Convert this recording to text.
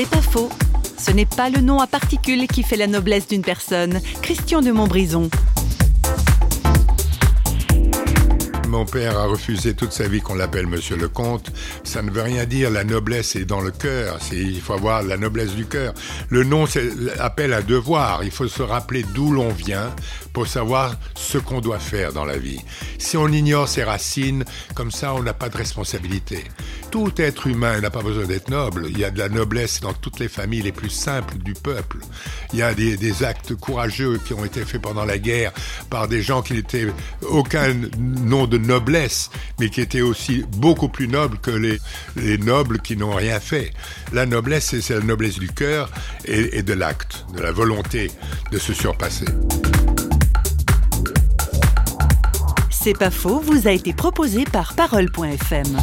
C'est pas faux. Ce n'est pas le nom à particules qui fait la noblesse d'une personne. Christian de Montbrison. Mon père a refusé toute sa vie qu'on l'appelle Monsieur le Comte. Ça ne veut rien dire. La noblesse est dans le cœur. Il faut avoir la noblesse du cœur. Le nom appelle à devoir. Il faut se rappeler d'où l'on vient pour savoir ce qu'on doit faire dans la vie. Si on ignore ses racines, comme ça, on n'a pas de responsabilité. Tout être humain n'a pas besoin d'être noble. Il y a de la noblesse dans toutes les familles les plus simples du peuple. Il y a des actes courageux qui ont été faits pendant la guerre par des gens qui n'étaient aucun nom de noblesse, mais qui étaient aussi beaucoup plus nobles que les, les nobles qui n'ont rien fait. La noblesse, c'est la noblesse du cœur et, et de l'acte, de la volonté de se surpasser. C'est pas faux, vous a été proposé par Parole.fm.